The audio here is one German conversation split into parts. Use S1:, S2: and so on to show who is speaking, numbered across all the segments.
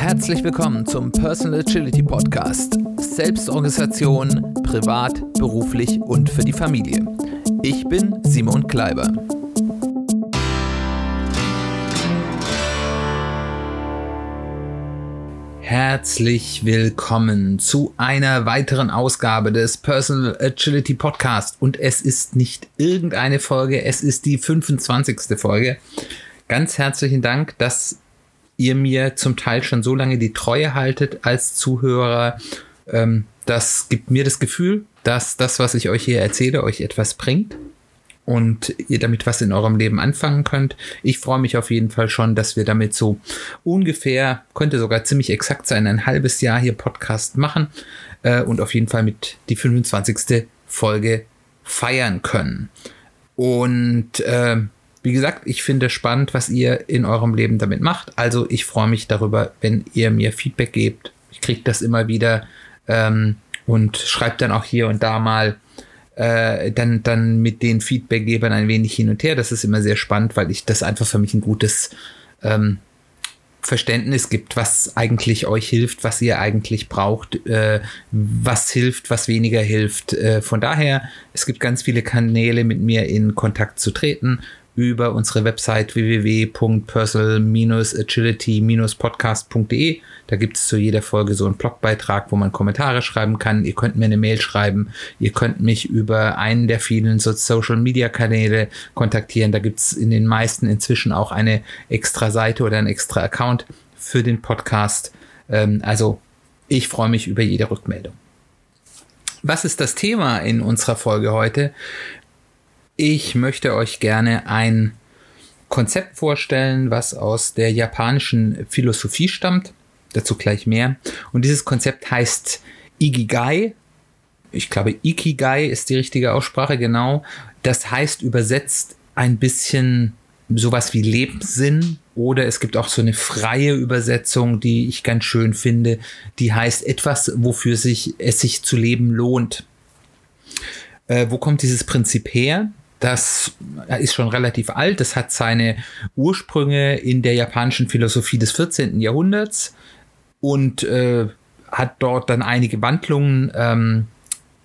S1: Herzlich willkommen zum Personal Agility Podcast. Selbstorganisation, privat, beruflich und für die Familie. Ich bin Simon Kleiber. Herzlich willkommen zu einer weiteren Ausgabe des Personal Agility Podcast. Und es ist nicht irgendeine Folge, es ist die 25. Folge. Ganz herzlichen Dank, dass ihr mir zum Teil schon so lange die Treue haltet als Zuhörer. Ähm, das gibt mir das Gefühl, dass das, was ich euch hier erzähle, euch etwas bringt und ihr damit was in eurem Leben anfangen könnt. Ich freue mich auf jeden Fall schon, dass wir damit so ungefähr, könnte sogar ziemlich exakt sein, ein halbes Jahr hier Podcast machen äh, und auf jeden Fall mit die 25. Folge feiern können. Und äh, wie gesagt, ich finde spannend, was ihr in eurem Leben damit macht. Also ich freue mich darüber, wenn ihr mir Feedback gebt. Ich kriege das immer wieder ähm, und schreibt dann auch hier und da mal äh, dann, dann mit den Feedbackgebern ein wenig hin und her. Das ist immer sehr spannend, weil ich das einfach für mich ein gutes ähm, Verständnis gibt, was eigentlich euch hilft, was ihr eigentlich braucht, äh, was hilft, was weniger hilft. Äh, von daher, es gibt ganz viele Kanäle, mit mir in Kontakt zu treten über unsere Website www.personal-agility-podcast.de. Da gibt es zu jeder Folge so einen Blogbeitrag, wo man Kommentare schreiben kann. Ihr könnt mir eine Mail schreiben. Ihr könnt mich über einen der vielen Social-Media-Kanäle kontaktieren. Da gibt es in den meisten inzwischen auch eine extra Seite oder ein extra Account für den Podcast. Ähm, also ich freue mich über jede Rückmeldung. Was ist das Thema in unserer Folge heute? Ich möchte euch gerne ein Konzept vorstellen, was aus der japanischen Philosophie stammt. Dazu gleich mehr. Und dieses Konzept heißt Ikigai. Ich glaube, Ikigai ist die richtige Aussprache, genau. Das heißt übersetzt ein bisschen sowas wie Lebenssinn oder es gibt auch so eine freie Übersetzung, die ich ganz schön finde, die heißt etwas, wofür sich es sich zu leben lohnt. Äh, wo kommt dieses Prinzip her? Das ist schon relativ alt. Das hat seine Ursprünge in der japanischen Philosophie des 14. Jahrhunderts und äh, hat dort dann einige Wandlungen ähm,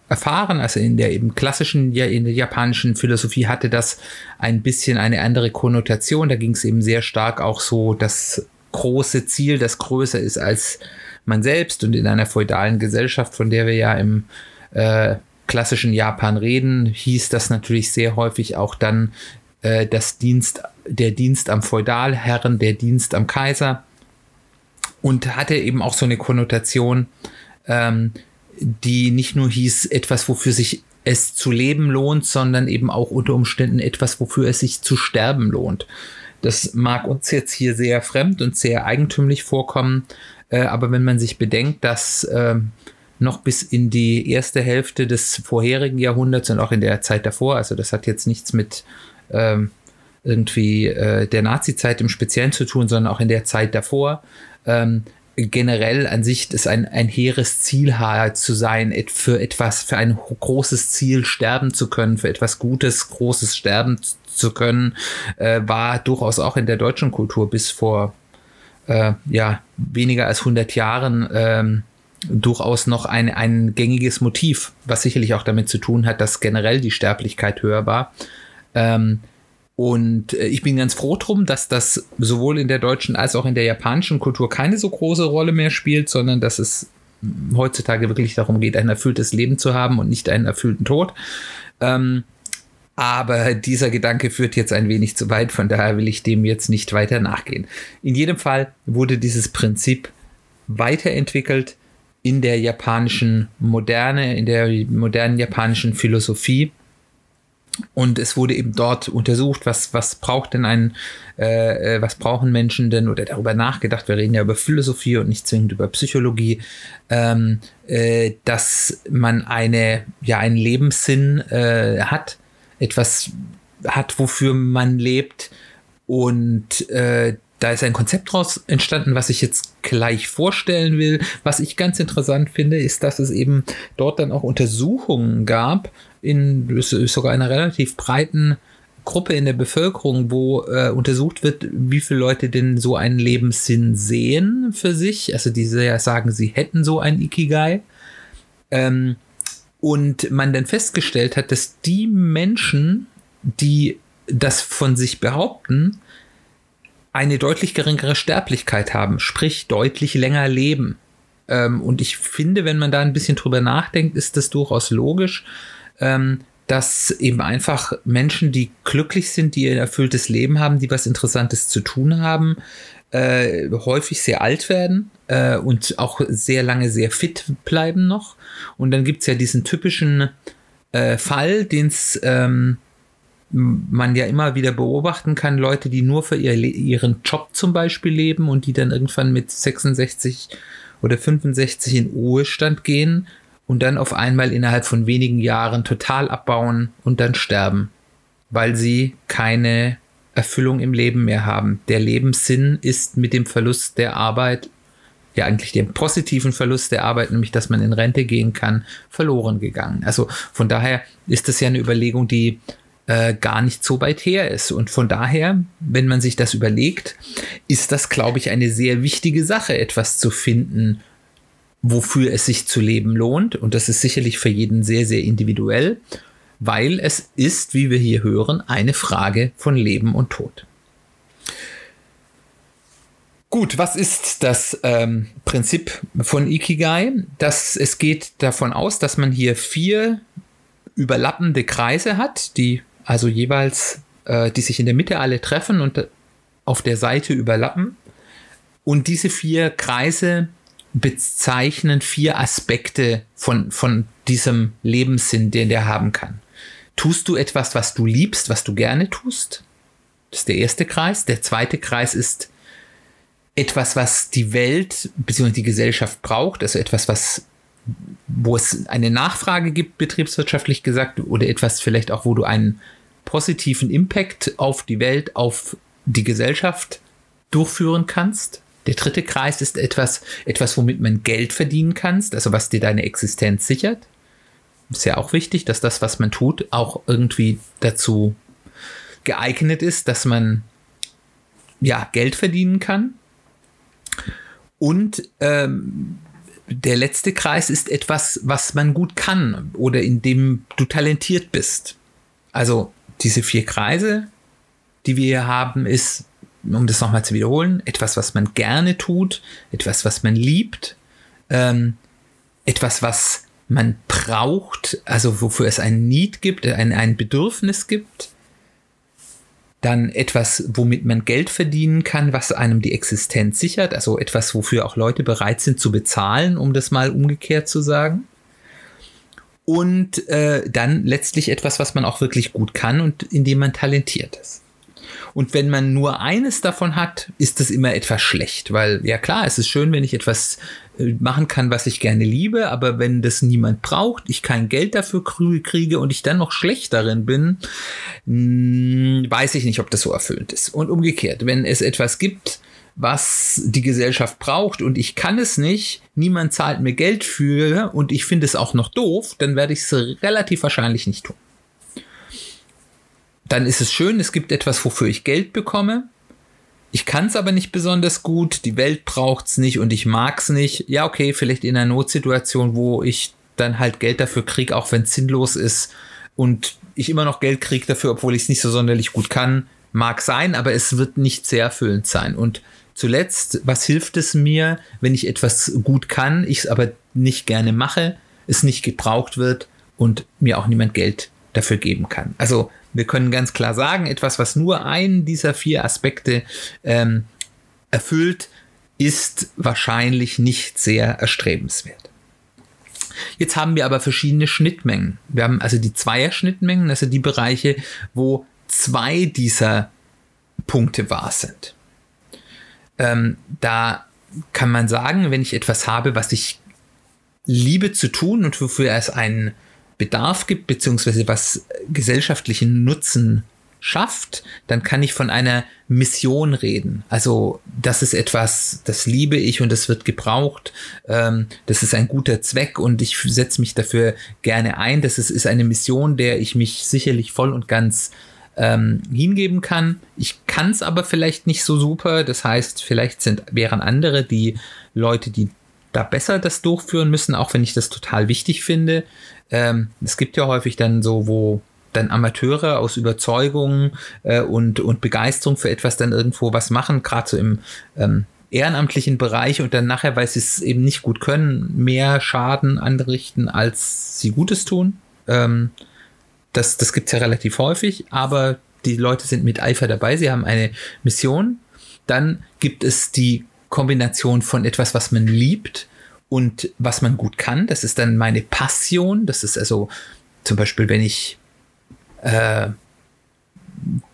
S1: erfahren. Also in der eben klassischen, ja, in der japanischen Philosophie hatte das ein bisschen eine andere Konnotation. Da ging es eben sehr stark auch so das große Ziel, das größer ist als man selbst und in einer feudalen Gesellschaft, von der wir ja im äh, klassischen Japan reden, hieß das natürlich sehr häufig auch dann äh, das Dienst, der Dienst am Feudalherren, der Dienst am Kaiser und hatte eben auch so eine Konnotation, ähm, die nicht nur hieß, etwas, wofür sich es zu leben lohnt, sondern eben auch unter Umständen etwas, wofür es sich zu sterben lohnt. Das mag uns jetzt hier sehr fremd und sehr eigentümlich vorkommen, äh, aber wenn man sich bedenkt, dass äh, noch bis in die erste Hälfte des vorherigen Jahrhunderts und auch in der Zeit davor. Also das hat jetzt nichts mit ähm, irgendwie äh, der Nazi-Zeit im Speziellen zu tun, sondern auch in der Zeit davor. Ähm, generell an sich ist ein, ein hehres Ziel zu sein, für etwas, für ein großes Ziel sterben zu können, für etwas Gutes, Großes sterben zu können, äh, war durchaus auch in der deutschen Kultur bis vor äh, ja, weniger als 100 Jahren ähm, durchaus noch ein, ein gängiges Motiv, was sicherlich auch damit zu tun hat, dass generell die Sterblichkeit höher war. Ähm, und äh, ich bin ganz froh drum, dass das sowohl in der deutschen als auch in der japanischen Kultur keine so große Rolle mehr spielt, sondern dass es heutzutage wirklich darum geht, ein erfülltes Leben zu haben und nicht einen erfüllten Tod. Ähm, aber dieser Gedanke führt jetzt ein wenig zu weit, von daher will ich dem jetzt nicht weiter nachgehen. In jedem Fall wurde dieses Prinzip weiterentwickelt in der japanischen Moderne, in der modernen japanischen Philosophie. Und es wurde eben dort untersucht, was, was braucht denn ein, äh, äh, was brauchen Menschen denn oder darüber nachgedacht, wir reden ja über Philosophie und nicht zwingend über Psychologie, ähm, äh, dass man eine, ja, einen Lebenssinn äh, hat, etwas hat, wofür man lebt. Und äh, da ist ein Konzept draus entstanden, was ich jetzt gleich vorstellen will. Was ich ganz interessant finde, ist, dass es eben dort dann auch Untersuchungen gab, in sogar einer relativ breiten Gruppe in der Bevölkerung, wo äh, untersucht wird, wie viele Leute denn so einen Lebenssinn sehen für sich. Also ja sagen, sie hätten so einen Ikigai. Ähm, und man dann festgestellt hat, dass die Menschen, die das von sich behaupten, eine deutlich geringere Sterblichkeit haben, sprich deutlich länger leben. Ähm, und ich finde, wenn man da ein bisschen drüber nachdenkt, ist das durchaus logisch, ähm, dass eben einfach Menschen, die glücklich sind, die ein erfülltes Leben haben, die was Interessantes zu tun haben, äh, häufig sehr alt werden äh, und auch sehr lange sehr fit bleiben noch. Und dann gibt es ja diesen typischen äh, Fall, den es ähm, man ja immer wieder beobachten kann, Leute, die nur für ihr, ihren Job zum Beispiel leben und die dann irgendwann mit 66 oder 65 in Ruhestand gehen und dann auf einmal innerhalb von wenigen Jahren total abbauen und dann sterben, weil sie keine Erfüllung im Leben mehr haben. Der Lebenssinn ist mit dem Verlust der Arbeit, ja eigentlich dem positiven Verlust der Arbeit, nämlich dass man in Rente gehen kann, verloren gegangen. Also von daher ist das ja eine Überlegung, die äh, gar nicht so weit her ist. Und von daher, wenn man sich das überlegt, ist das, glaube ich, eine sehr wichtige Sache, etwas zu finden, wofür es sich zu leben lohnt. Und das ist sicherlich für jeden sehr, sehr individuell, weil es ist, wie wir hier hören, eine Frage von Leben und Tod. Gut, was ist das ähm, Prinzip von Ikigai? Das, es geht davon aus, dass man hier vier überlappende Kreise hat, die also jeweils, äh, die sich in der Mitte alle treffen und auf der Seite überlappen. Und diese vier Kreise bezeichnen vier Aspekte von, von diesem Lebenssinn, den der haben kann. Tust du etwas, was du liebst, was du gerne tust? Das ist der erste Kreis. Der zweite Kreis ist etwas, was die Welt bzw. die Gesellschaft braucht, also etwas, was wo es eine Nachfrage gibt, betriebswirtschaftlich gesagt, oder etwas vielleicht auch, wo du einen positiven Impact auf die Welt, auf die Gesellschaft durchführen kannst. Der dritte Kreis ist etwas, etwas, womit man Geld verdienen kannst, also was dir deine Existenz sichert. Ist ja auch wichtig, dass das, was man tut, auch irgendwie dazu geeignet ist, dass man ja Geld verdienen kann. Und ähm, der letzte Kreis ist etwas, was man gut kann oder in dem du talentiert bist. Also diese vier Kreise, die wir hier haben, ist um das nochmal zu wiederholen, etwas, was man gerne tut, etwas, was man liebt, ähm, etwas, was man braucht, also wofür es ein Need gibt, ein, ein Bedürfnis gibt, dann etwas, womit man Geld verdienen kann, was einem die Existenz sichert, also etwas, wofür auch Leute bereit sind zu bezahlen, um das mal umgekehrt zu sagen. Und äh, dann letztlich etwas, was man auch wirklich gut kann und in dem man talentiert ist. Und wenn man nur eines davon hat, ist das immer etwas schlecht, weil ja klar, es ist schön, wenn ich etwas äh, machen kann, was ich gerne liebe, aber wenn das niemand braucht, ich kein Geld dafür kriege und ich dann noch schlecht darin bin, hm, weiß ich nicht, ob das so erfüllend ist. Und umgekehrt, wenn es etwas gibt, was die Gesellschaft braucht und ich kann es nicht, niemand zahlt mir Geld für und ich finde es auch noch doof, dann werde ich es relativ wahrscheinlich nicht tun dann ist es schön, es gibt etwas, wofür ich Geld bekomme. Ich kann es aber nicht besonders gut, die Welt braucht es nicht und ich mag es nicht. Ja, okay, vielleicht in einer Notsituation, wo ich dann halt Geld dafür kriege, auch wenn es sinnlos ist und ich immer noch Geld kriege dafür, obwohl ich es nicht so sonderlich gut kann. Mag sein, aber es wird nicht sehr erfüllend sein. Und zuletzt, was hilft es mir, wenn ich etwas gut kann, ich es aber nicht gerne mache, es nicht gebraucht wird und mir auch niemand Geld dafür geben kann? Also wir können ganz klar sagen, etwas, was nur einen dieser vier Aspekte ähm, erfüllt, ist wahrscheinlich nicht sehr erstrebenswert. Jetzt haben wir aber verschiedene Schnittmengen. Wir haben also die Zweier-Schnittmengen, also die Bereiche, wo zwei dieser Punkte wahr sind. Ähm, da kann man sagen, wenn ich etwas habe, was ich liebe zu tun und wofür es einen Bedarf gibt, beziehungsweise was gesellschaftlichen Nutzen schafft, dann kann ich von einer Mission reden. Also das ist etwas, das liebe ich und das wird gebraucht. Ähm, das ist ein guter Zweck und ich setze mich dafür gerne ein. Das ist, ist eine Mission, der ich mich sicherlich voll und ganz ähm, hingeben kann. Ich kann es aber vielleicht nicht so super. Das heißt, vielleicht sind, wären andere die Leute, die da besser das durchführen müssen, auch wenn ich das total wichtig finde. Ähm, es gibt ja häufig dann so, wo dann Amateure aus Überzeugung äh, und, und Begeisterung für etwas dann irgendwo was machen, gerade so im ähm, ehrenamtlichen Bereich und dann nachher, weil sie es eben nicht gut können, mehr Schaden anrichten, als sie Gutes tun. Ähm, das das gibt es ja relativ häufig, aber die Leute sind mit Eifer dabei, sie haben eine Mission. Dann gibt es die Kombination von etwas, was man liebt und was man gut kann. Das ist dann meine Passion. Das ist also zum Beispiel, wenn ich äh,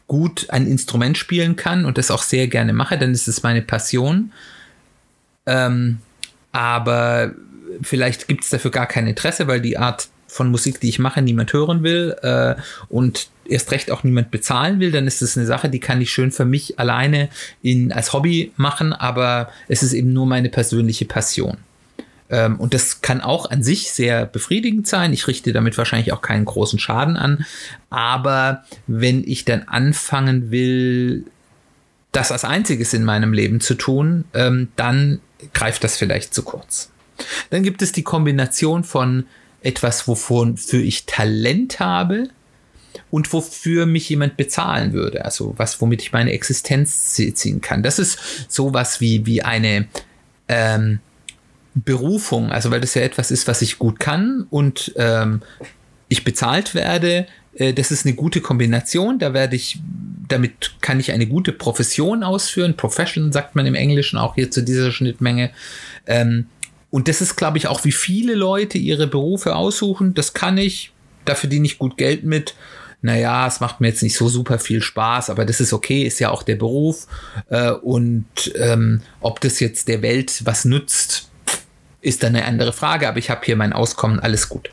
S1: gut ein Instrument spielen kann und das auch sehr gerne mache, dann ist es meine Passion. Ähm, aber vielleicht gibt es dafür gar kein Interesse, weil die Art von Musik, die ich mache, niemand hören will äh, und erst recht auch niemand bezahlen will, dann ist es eine Sache, die kann ich schön für mich alleine in, als Hobby machen, aber es ist eben nur meine persönliche Passion. Ähm, und das kann auch an sich sehr befriedigend sein. Ich richte damit wahrscheinlich auch keinen großen Schaden an. Aber wenn ich dann anfangen will, das als einziges in meinem Leben zu tun, ähm, dann greift das vielleicht zu kurz. Dann gibt es die Kombination von etwas, wovon für ich Talent habe und wofür mich jemand bezahlen würde. Also was, womit ich meine Existenz ziehen kann. Das ist sowas wie, wie eine ähm, Berufung, also weil das ja etwas ist, was ich gut kann und ähm, ich bezahlt werde, äh, das ist eine gute Kombination. Da werde ich, damit kann ich eine gute Profession ausführen. Profession sagt man im Englischen auch hier zu dieser Schnittmenge. Ähm, und das ist, glaube ich, auch wie viele Leute ihre Berufe aussuchen. Das kann ich, da verdiene ich gut Geld mit. Naja, es macht mir jetzt nicht so super viel Spaß, aber das ist okay, ist ja auch der Beruf. Äh, und ähm, ob das jetzt der Welt was nützt, ist dann eine andere Frage, aber ich habe hier mein Auskommen, alles gut.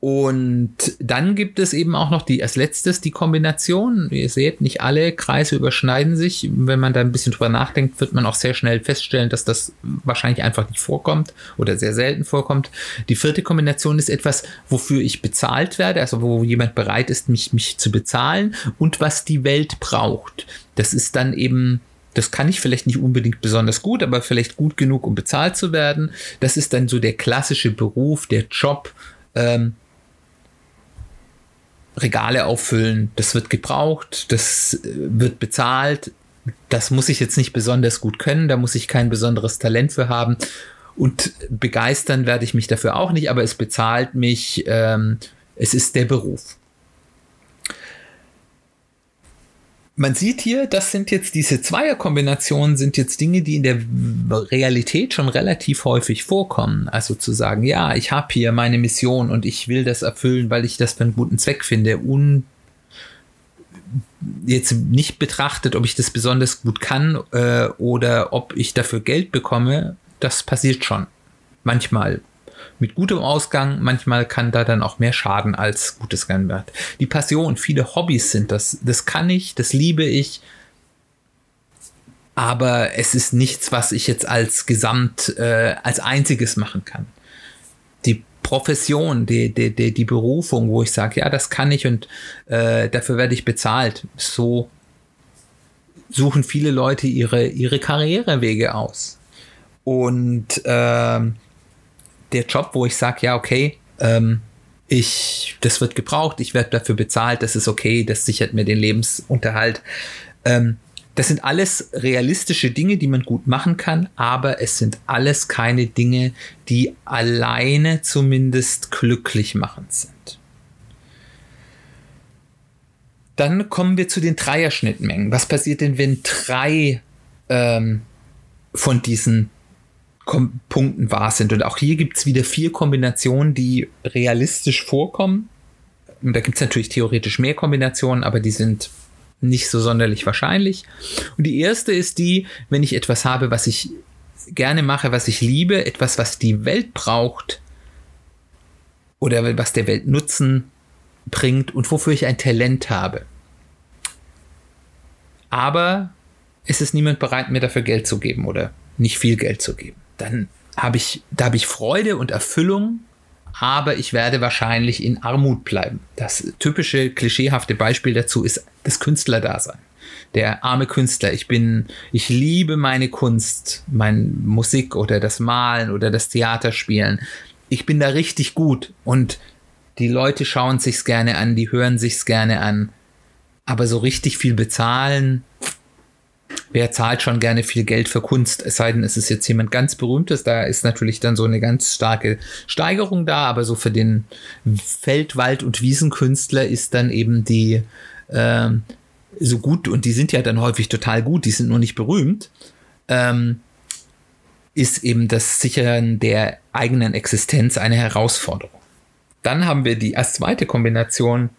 S1: Und dann gibt es eben auch noch die als letztes die Kombination. Ihr seht, nicht alle Kreise überschneiden sich. Wenn man da ein bisschen drüber nachdenkt, wird man auch sehr schnell feststellen, dass das wahrscheinlich einfach nicht vorkommt oder sehr selten vorkommt. Die vierte Kombination ist etwas, wofür ich bezahlt werde, also wo jemand bereit ist, mich, mich zu bezahlen und was die Welt braucht. Das ist dann eben das kann ich vielleicht nicht unbedingt besonders gut, aber vielleicht gut genug, um bezahlt zu werden. Das ist dann so der klassische Beruf, der Job. Ähm, Regale auffüllen, das wird gebraucht, das äh, wird bezahlt. Das muss ich jetzt nicht besonders gut können, da muss ich kein besonderes Talent für haben. Und begeistern werde ich mich dafür auch nicht, aber es bezahlt mich. Ähm, es ist der Beruf. Man sieht hier, das sind jetzt diese Zweierkombinationen, sind jetzt Dinge, die in der Realität schon relativ häufig vorkommen. Also zu sagen, ja, ich habe hier meine Mission und ich will das erfüllen, weil ich das für einen guten Zweck finde. Und jetzt nicht betrachtet, ob ich das besonders gut kann äh, oder ob ich dafür Geld bekomme, das passiert schon. Manchmal mit gutem Ausgang. Manchmal kann da dann auch mehr Schaden als Gutes werden. Die Passion, viele Hobbys sind das. Das kann ich, das liebe ich. Aber es ist nichts, was ich jetzt als Gesamt, äh, als einziges machen kann. Die Profession, die, die, die, die Berufung, wo ich sage, ja, das kann ich und äh, dafür werde ich bezahlt. So suchen viele Leute ihre, ihre Karrierewege aus. Und äh, der Job, wo ich sage, ja, okay, ähm, ich, das wird gebraucht, ich werde dafür bezahlt, das ist okay, das sichert mir den Lebensunterhalt. Ähm, das sind alles realistische Dinge, die man gut machen kann, aber es sind alles keine Dinge, die alleine zumindest glücklich machend sind. Dann kommen wir zu den Dreierschnittmengen. Was passiert denn, wenn drei ähm, von diesen Kom Punkten wahr sind. Und auch hier gibt es wieder vier Kombinationen, die realistisch vorkommen. Und da gibt es natürlich theoretisch mehr Kombinationen, aber die sind nicht so sonderlich wahrscheinlich. Und die erste ist die, wenn ich etwas habe, was ich gerne mache, was ich liebe, etwas, was die Welt braucht oder was der Welt Nutzen bringt und wofür ich ein Talent habe. Aber es ist niemand bereit, mir dafür Geld zu geben oder nicht viel Geld zu geben dann habe ich, da habe ich Freude und Erfüllung, aber ich werde wahrscheinlich in Armut bleiben. Das typische klischeehafte Beispiel dazu ist das Künstlerdasein. Der arme Künstler. Ich bin, ich liebe meine Kunst, meine Musik oder das Malen oder das Theaterspielen. Ich bin da richtig gut und die Leute schauen sich's gerne an, die hören sich's gerne an. Aber so richtig viel bezahlen, wer zahlt schon gerne viel Geld für Kunst? Es sei denn, es ist jetzt jemand ganz berühmtes, da ist natürlich dann so eine ganz starke Steigerung da, aber so für den Feld-, Wald- und Wiesenkünstler ist dann eben die ähm, so gut, und die sind ja dann häufig total gut, die sind nur nicht berühmt, ähm, ist eben das Sichern der eigenen Existenz eine Herausforderung. Dann haben wir die als zweite Kombination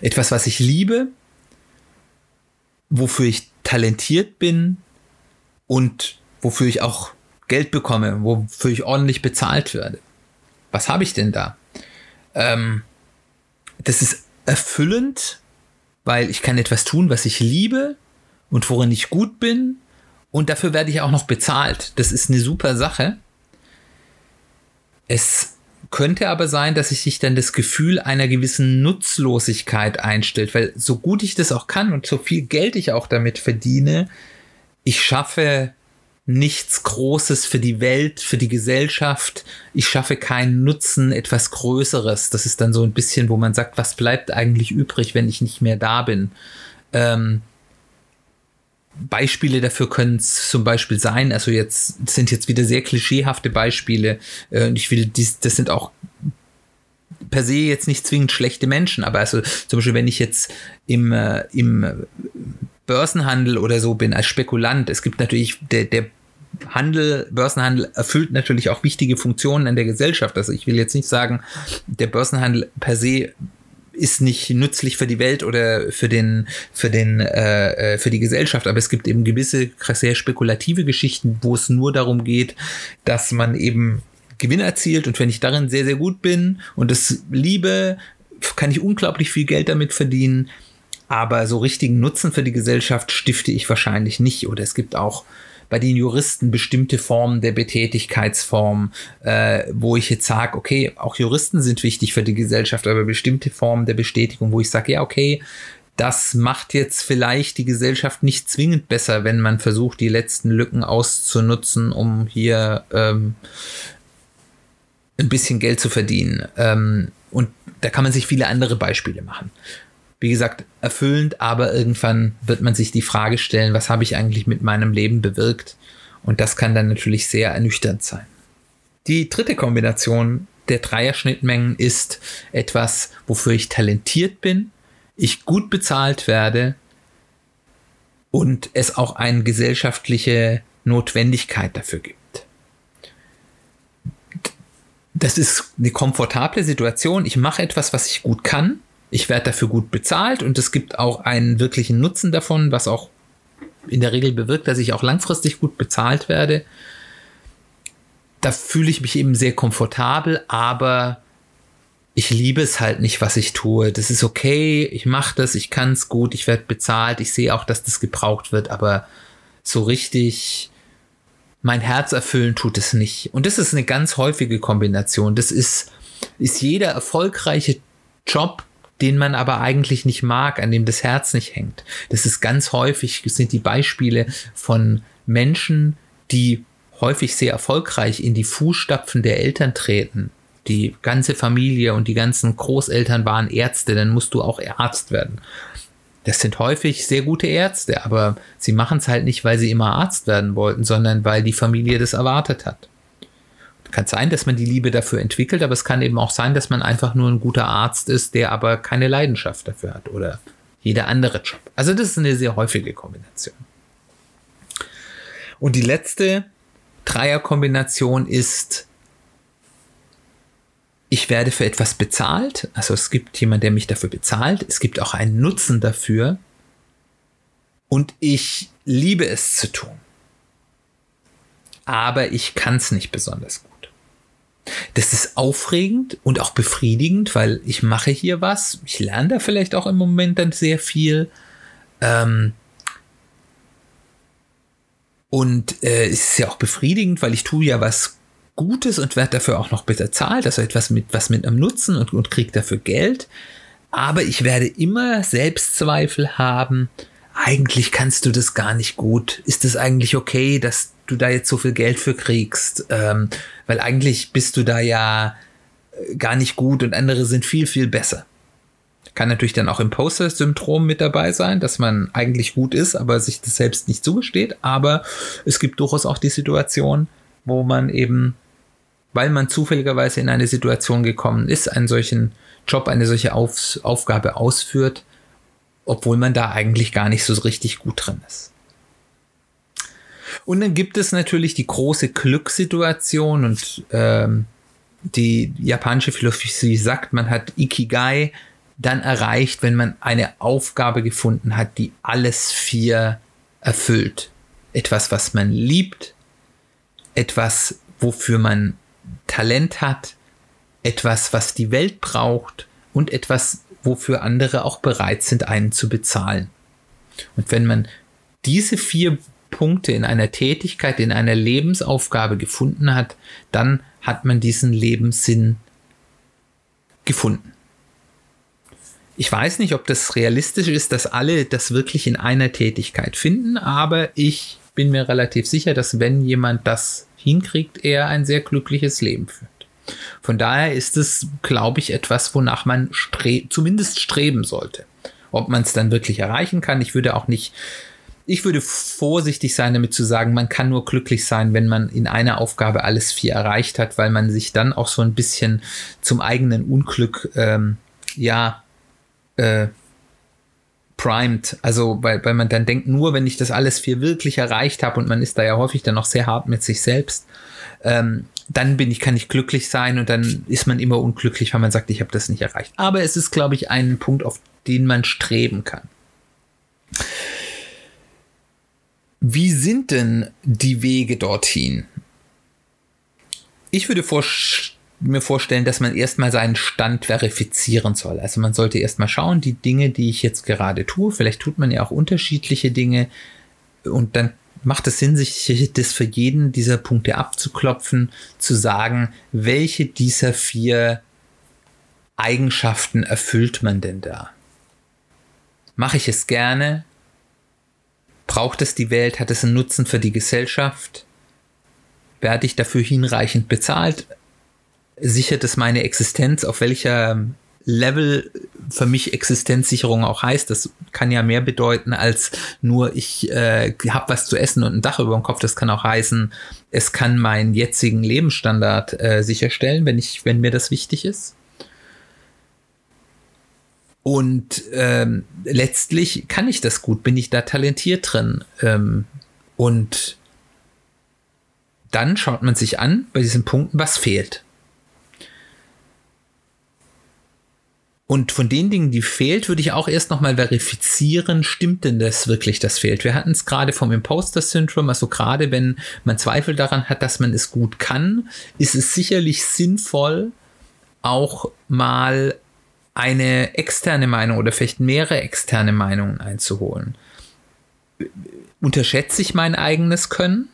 S1: etwas, was ich liebe, wofür ich talentiert bin und wofür ich auch Geld bekomme, wofür ich ordentlich bezahlt werde. Was habe ich denn da? Ähm, das ist erfüllend, weil ich kann etwas tun, was ich liebe und worin ich gut bin und dafür werde ich auch noch bezahlt. Das ist eine super Sache. Es könnte aber sein, dass sich dann das Gefühl einer gewissen Nutzlosigkeit einstellt, weil so gut ich das auch kann und so viel Geld ich auch damit verdiene, ich schaffe nichts Großes für die Welt, für die Gesellschaft. Ich schaffe keinen Nutzen, etwas Größeres. Das ist dann so ein bisschen, wo man sagt, was bleibt eigentlich übrig, wenn ich nicht mehr da bin. Ähm, Beispiele dafür können zum Beispiel sein, also jetzt sind jetzt wieder sehr klischeehafte Beispiele. Äh, ich will, dies, das sind auch per se jetzt nicht zwingend schlechte Menschen, aber also zum Beispiel, wenn ich jetzt im, äh, im Börsenhandel oder so bin als Spekulant, es gibt natürlich der, der Handel, Börsenhandel erfüllt natürlich auch wichtige Funktionen in der Gesellschaft. Also ich will jetzt nicht sagen, der Börsenhandel per se ist nicht nützlich für die Welt oder für den für den äh, äh, für die Gesellschaft, aber es gibt eben gewisse sehr spekulative Geschichten, wo es nur darum geht, dass man eben Gewinn erzielt. Und wenn ich darin sehr sehr gut bin und es liebe, kann ich unglaublich viel Geld damit verdienen, aber so richtigen Nutzen für die Gesellschaft stifte ich wahrscheinlich nicht. Oder es gibt auch bei den Juristen bestimmte Formen der Betätigkeitsform, äh, wo ich jetzt sage, okay, auch Juristen sind wichtig für die Gesellschaft, aber bestimmte Formen der Bestätigung, wo ich sage, ja, okay, das macht jetzt vielleicht die Gesellschaft nicht zwingend besser, wenn man versucht, die letzten Lücken auszunutzen, um hier ähm, ein bisschen Geld zu verdienen. Ähm, und da kann man sich viele andere Beispiele machen wie gesagt, erfüllend, aber irgendwann wird man sich die Frage stellen, was habe ich eigentlich mit meinem Leben bewirkt? Und das kann dann natürlich sehr ernüchternd sein. Die dritte Kombination der Dreierschnittmengen ist etwas, wofür ich talentiert bin, ich gut bezahlt werde und es auch eine gesellschaftliche Notwendigkeit dafür gibt. Das ist eine komfortable Situation. Ich mache etwas, was ich gut kann ich werde dafür gut bezahlt und es gibt auch einen wirklichen Nutzen davon, was auch in der Regel bewirkt, dass ich auch langfristig gut bezahlt werde. Da fühle ich mich eben sehr komfortabel, aber ich liebe es halt nicht, was ich tue. Das ist okay, ich mache das, ich kann es gut, ich werde bezahlt, ich sehe auch, dass das gebraucht wird, aber so richtig mein Herz erfüllen tut es nicht. Und das ist eine ganz häufige Kombination. Das ist, ist jeder erfolgreiche Job den man aber eigentlich nicht mag, an dem das Herz nicht hängt. Das ist ganz häufig, sind die Beispiele von Menschen, die häufig sehr erfolgreich in die Fußstapfen der Eltern treten. Die ganze Familie und die ganzen Großeltern waren Ärzte, dann musst du auch Arzt werden. Das sind häufig sehr gute Ärzte, aber sie machen es halt nicht, weil sie immer Arzt werden wollten, sondern weil die Familie das erwartet hat kann sein, dass man die Liebe dafür entwickelt, aber es kann eben auch sein, dass man einfach nur ein guter Arzt ist, der aber keine Leidenschaft dafür hat oder jeder andere Job. Also das ist eine sehr häufige Kombination. Und die letzte Dreierkombination ist, ich werde für etwas bezahlt, also es gibt jemand, der mich dafür bezahlt, es gibt auch einen Nutzen dafür und ich liebe es zu tun. Aber ich kann es nicht besonders gut. Das ist aufregend und auch befriedigend, weil ich mache hier was. Ich lerne da vielleicht auch im Moment dann sehr viel. Ähm und äh, es ist ja auch befriedigend, weil ich tue ja was Gutes und werde dafür auch noch bezahlt, also etwas mit, was mit einem Nutzen und, und kriege dafür Geld. Aber ich werde immer Selbstzweifel haben. Eigentlich kannst du das gar nicht gut. Ist es eigentlich okay, dass du da jetzt so viel Geld für kriegst? Ähm, weil eigentlich bist du da ja äh, gar nicht gut und andere sind viel, viel besser. Kann natürlich dann auch Imposter-Syndrom mit dabei sein, dass man eigentlich gut ist, aber sich das selbst nicht zugesteht. Aber es gibt durchaus auch die Situation, wo man eben weil man zufälligerweise in eine Situation gekommen ist, einen solchen Job, eine solche Auf Aufgabe ausführt, obwohl man da eigentlich gar nicht so richtig gut drin ist. Und dann gibt es natürlich die große Glückssituation und ähm, die japanische Philosophie sagt, man hat Ikigai dann erreicht, wenn man eine Aufgabe gefunden hat, die alles vier erfüllt. Etwas, was man liebt, etwas, wofür man Talent hat, etwas, was die Welt braucht und etwas, wofür andere auch bereit sind, einen zu bezahlen. Und wenn man diese vier Punkte in einer Tätigkeit, in einer Lebensaufgabe gefunden hat, dann hat man diesen Lebenssinn gefunden. Ich weiß nicht, ob das realistisch ist, dass alle das wirklich in einer Tätigkeit finden, aber ich bin mir relativ sicher, dass wenn jemand das hinkriegt, er ein sehr glückliches Leben führt. Von daher ist es, glaube ich, etwas, wonach man stre zumindest streben sollte. Ob man es dann wirklich erreichen kann, ich würde auch nicht, ich würde vorsichtig sein, damit zu sagen, man kann nur glücklich sein, wenn man in einer Aufgabe alles vier erreicht hat, weil man sich dann auch so ein bisschen zum eigenen Unglück, ähm, ja, äh, primed. Also, weil, weil man dann denkt, nur wenn ich das alles vier wirklich erreicht habe und man ist da ja häufig dann noch sehr hart mit sich selbst, ähm, dann bin ich, kann ich glücklich sein und dann ist man immer unglücklich, weil man sagt, ich habe das nicht erreicht. Aber es ist, glaube ich, ein Punkt, auf den man streben kann. Wie sind denn die Wege dorthin? Ich würde vorstellen, mir vorstellen, dass man erstmal seinen Stand verifizieren soll. Also man sollte erstmal schauen, die Dinge, die ich jetzt gerade tue, vielleicht tut man ja auch unterschiedliche Dinge und dann macht es Sinn, sich das für jeden dieser Punkte abzuklopfen, zu sagen, welche dieser vier Eigenschaften erfüllt man denn da? Mache ich es gerne? Braucht es die Welt? Hat es einen Nutzen für die Gesellschaft? Werde ich dafür hinreichend bezahlt? sichert es meine Existenz, auf welcher Level für mich Existenzsicherung auch heißt. Das kann ja mehr bedeuten als nur ich äh, habe was zu essen und ein Dach über dem Kopf. Das kann auch heißen, es kann meinen jetzigen Lebensstandard äh, sicherstellen, wenn ich, wenn mir das wichtig ist. Und ähm, letztlich kann ich das gut, bin ich da talentiert drin. Ähm, und dann schaut man sich an bei diesen Punkten, was fehlt. Und von den Dingen, die fehlt, würde ich auch erst nochmal verifizieren, stimmt denn das wirklich, das fehlt? Wir hatten es gerade vom Imposter-Syndrom, also gerade wenn man Zweifel daran hat, dass man es gut kann, ist es sicherlich sinnvoll, auch mal eine externe Meinung oder vielleicht mehrere externe Meinungen einzuholen. Unterschätze ich mein eigenes Können?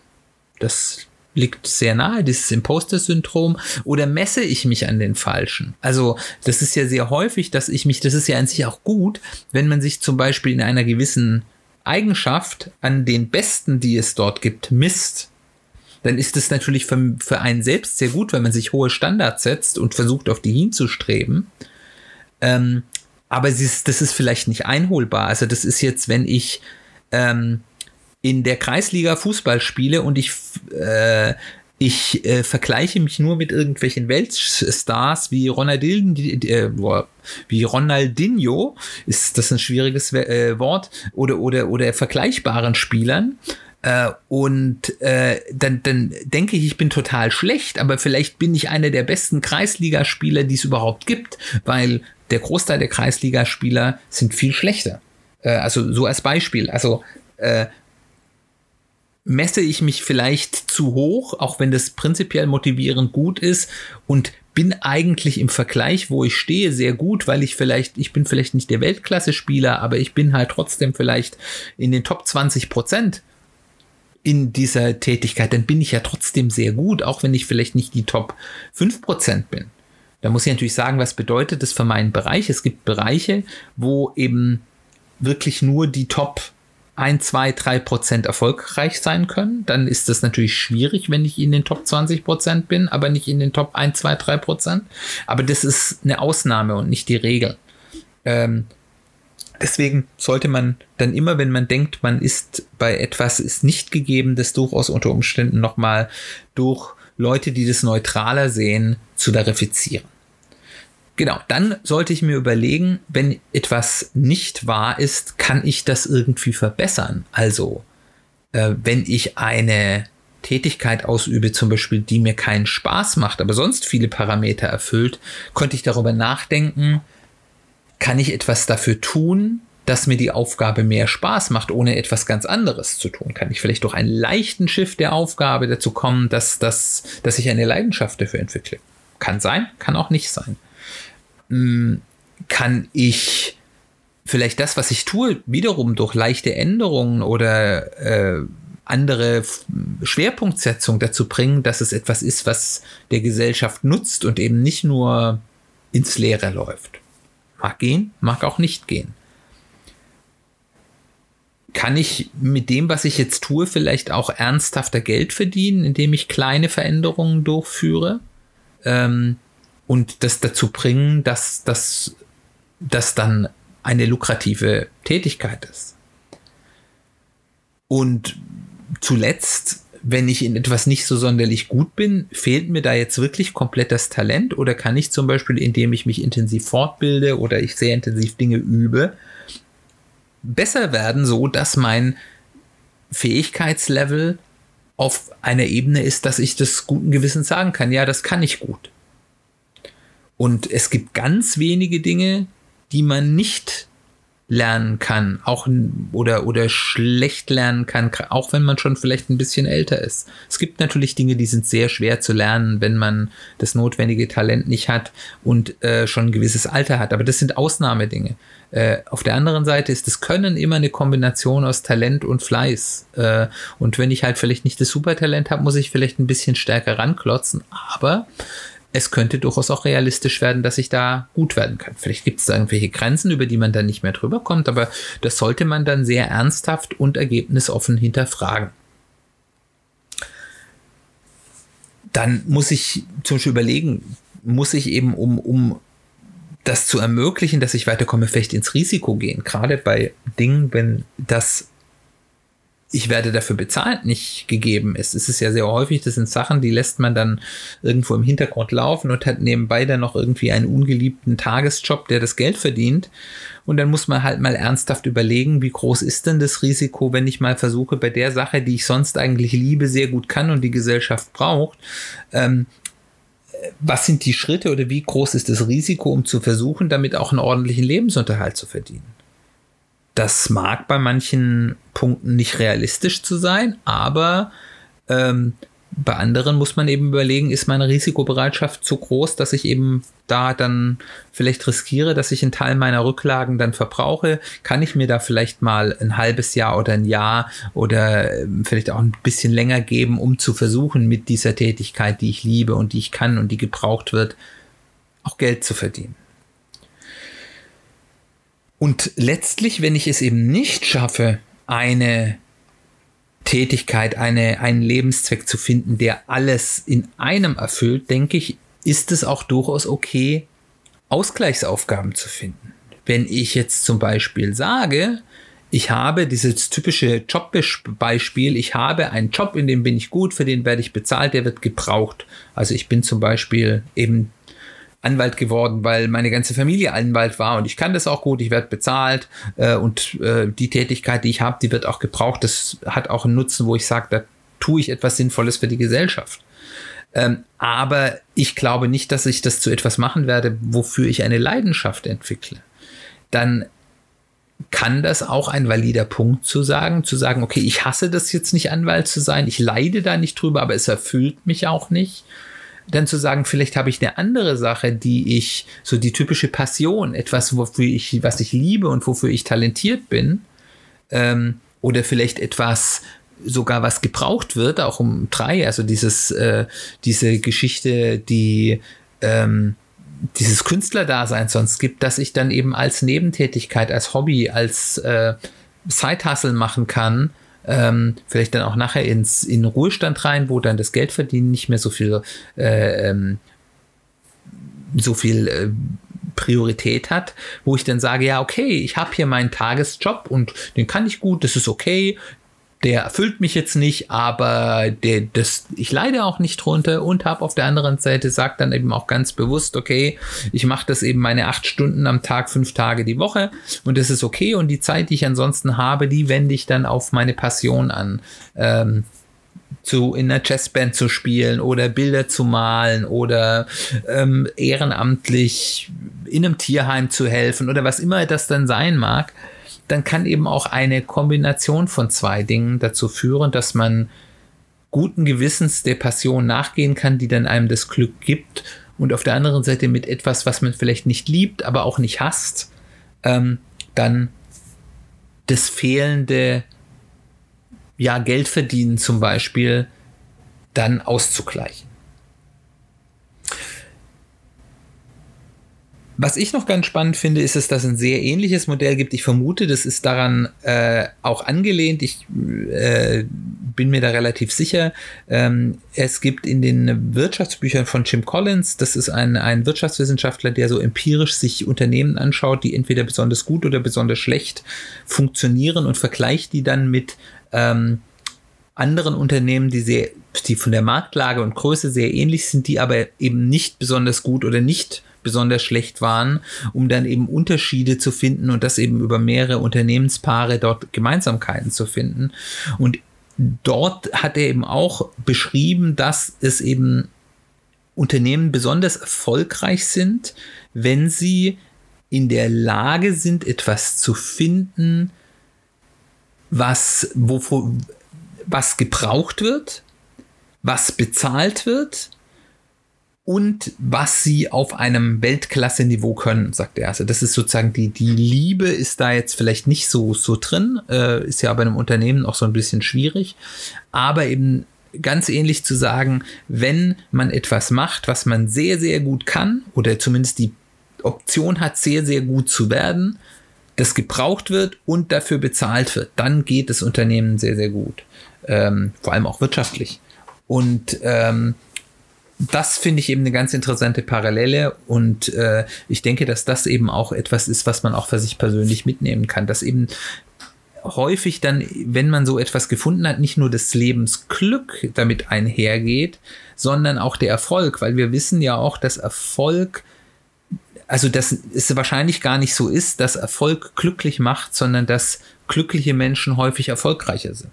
S1: Das liegt sehr nahe, dieses Imposter-Syndrom, oder messe ich mich an den Falschen? Also, das ist ja sehr häufig, dass ich mich, das ist ja an sich auch gut, wenn man sich zum Beispiel in einer gewissen Eigenschaft an den Besten, die es dort gibt, misst. Dann ist es natürlich für, für einen selbst sehr gut, wenn man sich hohe Standards setzt und versucht, auf die hinzustreben. Ähm, aber ist, das ist vielleicht nicht einholbar. Also, das ist jetzt, wenn ich ähm, in der Kreisliga Fußball spiele und ich, äh, ich äh, vergleiche mich nur mit irgendwelchen Weltstars wie Ronaldinho, äh, wie Ronaldinho, ist das ein schwieriges äh, Wort, oder, oder, oder vergleichbaren Spielern. Uh, und uh, dann, dann denke ich, ich bin total schlecht, aber vielleicht bin ich einer der besten Kreisligaspieler, die es überhaupt gibt, weil der Großteil der Kreisligaspieler sind viel schlechter. Uh, also so als Beispiel. Also messe ich mich vielleicht zu hoch, auch wenn das prinzipiell motivierend gut ist und bin eigentlich im Vergleich, wo ich stehe, sehr gut, weil ich vielleicht, ich bin vielleicht nicht der Weltklasse-Spieler, aber ich bin halt trotzdem vielleicht in den Top 20 Prozent. In dieser Tätigkeit, dann bin ich ja trotzdem sehr gut, auch wenn ich vielleicht nicht die Top 5% bin. Da muss ich natürlich sagen, was bedeutet das für meinen Bereich? Es gibt Bereiche, wo eben wirklich nur die Top 1, 2, 3 Prozent erfolgreich sein können. Dann ist das natürlich schwierig, wenn ich in den Top 20 Prozent bin, aber nicht in den Top 1, 2, 3 Prozent. Aber das ist eine Ausnahme und nicht die Regel. Ähm, deswegen sollte man dann immer, wenn man denkt, man ist bei etwas ist nicht gegeben, das durchaus unter Umständen nochmal durch Leute, die das neutraler sehen, zu verifizieren. Genau, dann sollte ich mir überlegen, wenn etwas nicht wahr ist, kann ich das irgendwie verbessern? Also, äh, wenn ich eine Tätigkeit ausübe, zum Beispiel, die mir keinen Spaß macht, aber sonst viele Parameter erfüllt, könnte ich darüber nachdenken, kann ich etwas dafür tun, dass mir die Aufgabe mehr Spaß macht, ohne etwas ganz anderes zu tun? Kann ich vielleicht durch einen leichten Shift der Aufgabe dazu kommen, dass, dass, dass ich eine Leidenschaft dafür entwickle? Kann sein, kann auch nicht sein. Hm, kann ich vielleicht das, was ich tue, wiederum durch leichte Änderungen oder äh, andere Schwerpunktsetzung dazu bringen, dass es etwas ist, was der Gesellschaft nutzt und eben nicht nur ins Leere läuft. Mag gehen, mag auch nicht gehen kann ich mit dem, was ich jetzt tue, vielleicht auch ernsthafter Geld verdienen, indem ich kleine Veränderungen durchführe ähm, und das dazu bringen, dass das dann eine lukrative Tätigkeit ist. Und zuletzt, wenn ich in etwas nicht so sonderlich gut bin, fehlt mir da jetzt wirklich komplett das Talent oder kann ich zum Beispiel, indem ich mich intensiv fortbilde oder ich sehr intensiv Dinge übe, besser werden, so dass mein Fähigkeitslevel auf einer Ebene ist, dass ich das guten Gewissens sagen kann, ja, das kann ich gut. Und es gibt ganz wenige Dinge, die man nicht lernen kann, auch oder oder schlecht lernen kann, auch wenn man schon vielleicht ein bisschen älter ist. Es gibt natürlich Dinge, die sind sehr schwer zu lernen, wenn man das notwendige Talent nicht hat und äh, schon ein gewisses Alter hat. Aber das sind Ausnahmedinge. Äh, auf der anderen Seite ist das Können immer eine Kombination aus Talent und Fleiß. Äh, und wenn ich halt vielleicht nicht das Supertalent habe, muss ich vielleicht ein bisschen stärker ranklotzen. Aber es könnte durchaus auch realistisch werden, dass ich da gut werden kann. Vielleicht gibt es da irgendwelche Grenzen, über die man dann nicht mehr drüber kommt, aber das sollte man dann sehr ernsthaft und ergebnisoffen hinterfragen. Dann muss ich zum Beispiel überlegen, muss ich eben, um, um das zu ermöglichen, dass ich weiterkomme, vielleicht ins Risiko gehen. Gerade bei Dingen, wenn das ich werde dafür bezahlt nicht gegeben ist. Es ist ja sehr häufig, das sind Sachen, die lässt man dann irgendwo im Hintergrund laufen und hat nebenbei dann noch irgendwie einen ungeliebten Tagesjob, der das Geld verdient. Und dann muss man halt mal ernsthaft überlegen, wie groß ist denn das Risiko, wenn ich mal versuche, bei der Sache, die ich sonst eigentlich liebe, sehr gut kann und die Gesellschaft braucht, ähm, was sind die Schritte oder wie groß ist das Risiko, um zu versuchen, damit auch einen ordentlichen Lebensunterhalt zu verdienen? Das mag bei manchen Punkten nicht realistisch zu sein, aber ähm, bei anderen muss man eben überlegen, ist meine Risikobereitschaft zu groß, dass ich eben da dann vielleicht riskiere, dass ich einen Teil meiner Rücklagen dann verbrauche? Kann ich mir da vielleicht mal ein halbes Jahr oder ein Jahr oder ähm, vielleicht auch ein bisschen länger geben, um zu versuchen, mit dieser Tätigkeit, die ich liebe und die ich kann und die gebraucht wird, auch Geld zu verdienen? Und letztlich, wenn ich es eben nicht schaffe, eine Tätigkeit, eine, einen Lebenszweck zu finden, der alles in einem erfüllt, denke ich, ist es auch durchaus okay, Ausgleichsaufgaben zu finden. Wenn ich jetzt zum Beispiel sage, ich habe dieses typische Jobbeispiel, ich habe einen Job, in dem bin ich gut, für den werde ich bezahlt, der wird gebraucht. Also ich bin zum Beispiel eben Anwalt geworden, weil meine ganze Familie Anwalt war und ich kann das auch gut, ich werde bezahlt äh, und äh, die Tätigkeit, die ich habe, die wird auch gebraucht. Das hat auch einen Nutzen, wo ich sage, da tue ich etwas Sinnvolles für die Gesellschaft. Ähm, aber ich glaube nicht, dass ich das zu etwas machen werde, wofür ich eine Leidenschaft entwickle. Dann kann das auch ein valider Punkt zu sagen, zu sagen, okay, ich hasse das jetzt nicht Anwalt zu sein, ich leide da nicht drüber, aber es erfüllt mich auch nicht dann zu sagen, vielleicht habe ich eine andere Sache, die ich, so die typische Passion, etwas, wofür ich, was ich liebe und wofür ich talentiert bin, ähm, oder vielleicht etwas, sogar was gebraucht wird, auch um drei, also dieses, äh, diese Geschichte, die ähm, dieses Künstlerdasein sonst gibt, dass ich dann eben als Nebentätigkeit, als Hobby, als äh, Side-Hustle machen kann, ähm, vielleicht dann auch nachher ins in Ruhestand rein, wo dann das Geldverdienen nicht mehr so viel äh, ähm, so viel äh, Priorität hat, wo ich dann sage, ja, okay, ich habe hier meinen Tagesjob und den kann ich gut, das ist okay, der erfüllt mich jetzt nicht, aber der, das, ich leide auch nicht drunter und habe auf der anderen Seite sagt dann eben auch ganz bewusst, okay, ich mache das eben meine acht Stunden am Tag, fünf Tage die Woche und das ist okay und die Zeit, die ich ansonsten habe, die wende ich dann auf meine Passion an. Ähm, zu in einer Jazzband zu spielen oder Bilder zu malen oder ähm, ehrenamtlich in einem Tierheim zu helfen oder was immer das dann sein mag dann kann eben auch eine Kombination von zwei Dingen dazu führen, dass man guten Gewissens der Passion nachgehen kann, die dann einem das Glück gibt und auf der anderen Seite mit etwas, was man vielleicht nicht liebt, aber auch nicht hasst, ähm, dann das fehlende ja, Geld verdienen zum Beispiel dann auszugleichen. Was ich noch ganz spannend finde, ist dass es ein sehr ähnliches Modell gibt. Ich vermute, das ist daran äh, auch angelehnt. Ich äh, bin mir da relativ sicher. Ähm, es gibt in den Wirtschaftsbüchern von Jim Collins, das ist ein, ein Wirtschaftswissenschaftler, der so empirisch sich Unternehmen anschaut, die entweder besonders gut oder besonders schlecht funktionieren und vergleicht die dann mit ähm, anderen Unternehmen, die sehr, die von der Marktlage und Größe sehr ähnlich sind, die aber eben nicht besonders gut oder nicht besonders schlecht waren, um dann eben Unterschiede zu finden und das eben über mehrere Unternehmenspaare dort Gemeinsamkeiten zu finden. Und dort hat er eben auch beschrieben, dass es eben Unternehmen besonders erfolgreich sind, wenn sie in der Lage sind, etwas zu finden, was, wo, was gebraucht wird, was bezahlt wird und was sie auf einem Weltklasse-Niveau können, sagt er. Also das ist sozusagen die, die Liebe ist da jetzt vielleicht nicht so, so drin, äh, ist ja bei einem Unternehmen auch so ein bisschen schwierig, aber eben ganz ähnlich zu sagen, wenn man etwas macht, was man sehr, sehr gut kann oder zumindest die Option hat, sehr, sehr gut zu werden, das gebraucht wird und dafür bezahlt wird, dann geht das Unternehmen sehr, sehr gut. Ähm, vor allem auch wirtschaftlich. Und ähm, das finde ich eben eine ganz interessante Parallele und äh, ich denke, dass das eben auch etwas ist, was man auch für sich persönlich mitnehmen kann, dass eben häufig dann, wenn man so etwas gefunden hat, nicht nur das Lebensglück damit einhergeht, sondern auch der Erfolg, weil wir wissen ja auch, dass Erfolg, also dass es wahrscheinlich gar nicht so ist, dass Erfolg glücklich macht, sondern dass glückliche Menschen häufig erfolgreicher sind.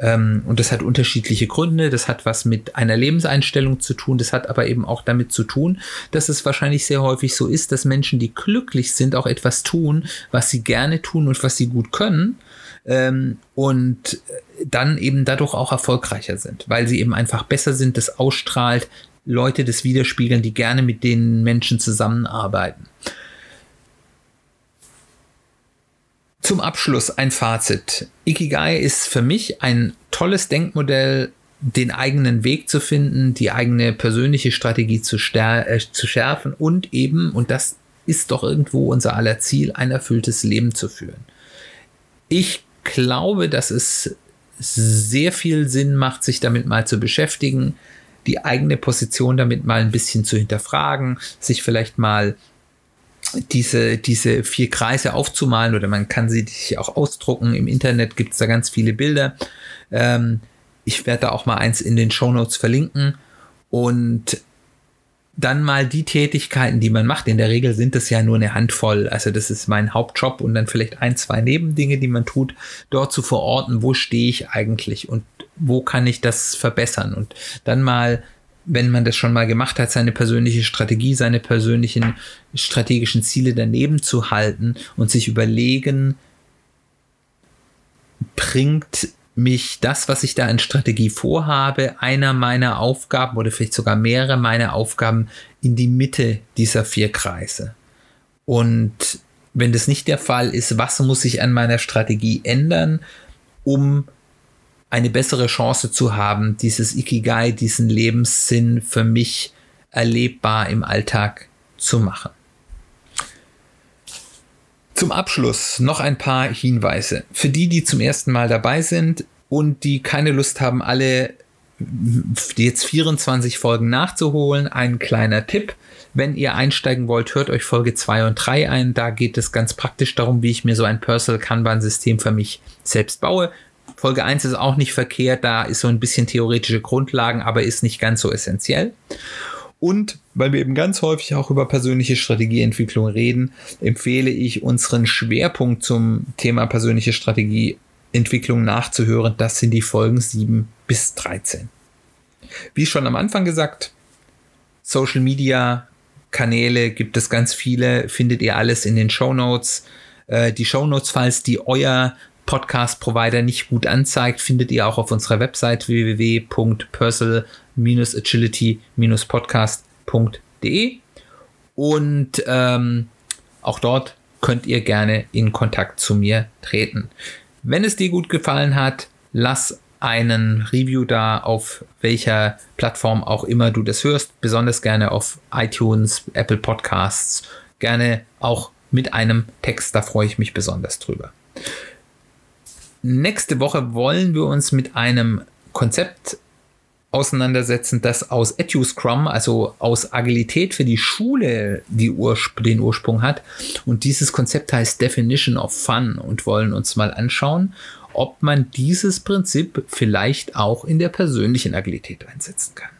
S1: Ähm, und das hat unterschiedliche Gründe. Das hat was mit einer Lebenseinstellung zu tun. Das hat aber eben auch damit zu tun, dass es wahrscheinlich sehr häufig so ist, dass Menschen, die glücklich sind, auch etwas tun, was sie gerne tun und was sie gut können. Ähm, und dann eben dadurch auch erfolgreicher sind, weil sie eben einfach besser sind, das ausstrahlt, Leute das widerspiegeln, die gerne mit den Menschen zusammenarbeiten. Zum Abschluss ein Fazit. Ikigai ist für mich ein tolles Denkmodell, den eigenen Weg zu finden, die eigene persönliche Strategie zu, äh, zu schärfen und eben, und das ist doch irgendwo unser aller Ziel, ein erfülltes Leben zu führen. Ich glaube, dass es sehr viel Sinn macht, sich damit mal zu beschäftigen, die eigene Position damit mal ein bisschen zu hinterfragen, sich vielleicht mal diese, diese vier Kreise aufzumalen oder man kann sie sich auch ausdrucken. Im Internet gibt es da ganz viele Bilder. Ähm, ich werde da auch mal eins in den Show Notes verlinken und dann mal die Tätigkeiten, die man macht. In der Regel sind das ja nur eine Handvoll. Also das ist mein Hauptjob und dann vielleicht ein, zwei Nebendinge, die man tut, dort zu verorten, wo stehe ich eigentlich und wo kann ich das verbessern und dann mal wenn man das schon mal gemacht hat, seine persönliche Strategie, seine persönlichen strategischen Ziele daneben zu halten und sich überlegen, bringt mich das, was ich da in Strategie vorhabe, einer meiner Aufgaben oder vielleicht sogar mehrere meiner Aufgaben in die Mitte dieser vier Kreise. Und wenn das nicht der Fall ist, was muss ich an meiner Strategie ändern, um eine bessere Chance zu haben, dieses Ikigai, diesen Lebenssinn für mich erlebbar im Alltag zu machen. Zum Abschluss noch ein paar Hinweise. Für die, die zum ersten Mal dabei sind und die keine Lust haben, alle jetzt 24 Folgen nachzuholen, ein kleiner Tipp. Wenn ihr einsteigen wollt, hört euch Folge 2 und 3 ein. Da geht es ganz praktisch darum, wie ich mir so ein Personal Kanban-System für mich selbst baue. Folge 1 ist auch nicht verkehrt, da ist so ein bisschen theoretische Grundlagen, aber ist nicht ganz so essentiell. Und weil wir eben ganz häufig auch über persönliche Strategieentwicklung reden, empfehle ich unseren Schwerpunkt zum Thema persönliche Strategieentwicklung nachzuhören. Das sind die Folgen 7 bis 13. Wie schon am Anfang gesagt, Social Media Kanäle gibt es ganz viele, findet ihr alles in den Show Notes. Äh, die Show Notes, falls die euer Podcast-Provider nicht gut anzeigt, findet ihr auch auf unserer Website www.persel-agility-podcast.de und ähm, auch dort könnt ihr gerne in Kontakt zu mir treten. Wenn es dir gut gefallen hat, lass einen Review da, auf welcher Plattform auch immer du das hörst. Besonders gerne auf iTunes, Apple Podcasts. Gerne auch mit einem Text, da freue ich mich besonders drüber. Nächste Woche wollen wir uns mit einem Konzept auseinandersetzen, das aus EduScrum, also aus Agilität für die Schule, die Urspr den Ursprung hat. Und dieses Konzept heißt Definition of Fun und wollen uns mal anschauen, ob man dieses Prinzip vielleicht auch in der persönlichen Agilität einsetzen kann.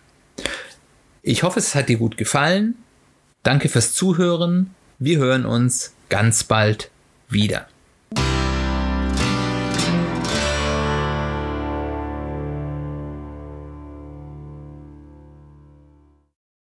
S1: Ich hoffe, es hat dir gut gefallen. Danke fürs Zuhören. Wir hören uns ganz bald wieder.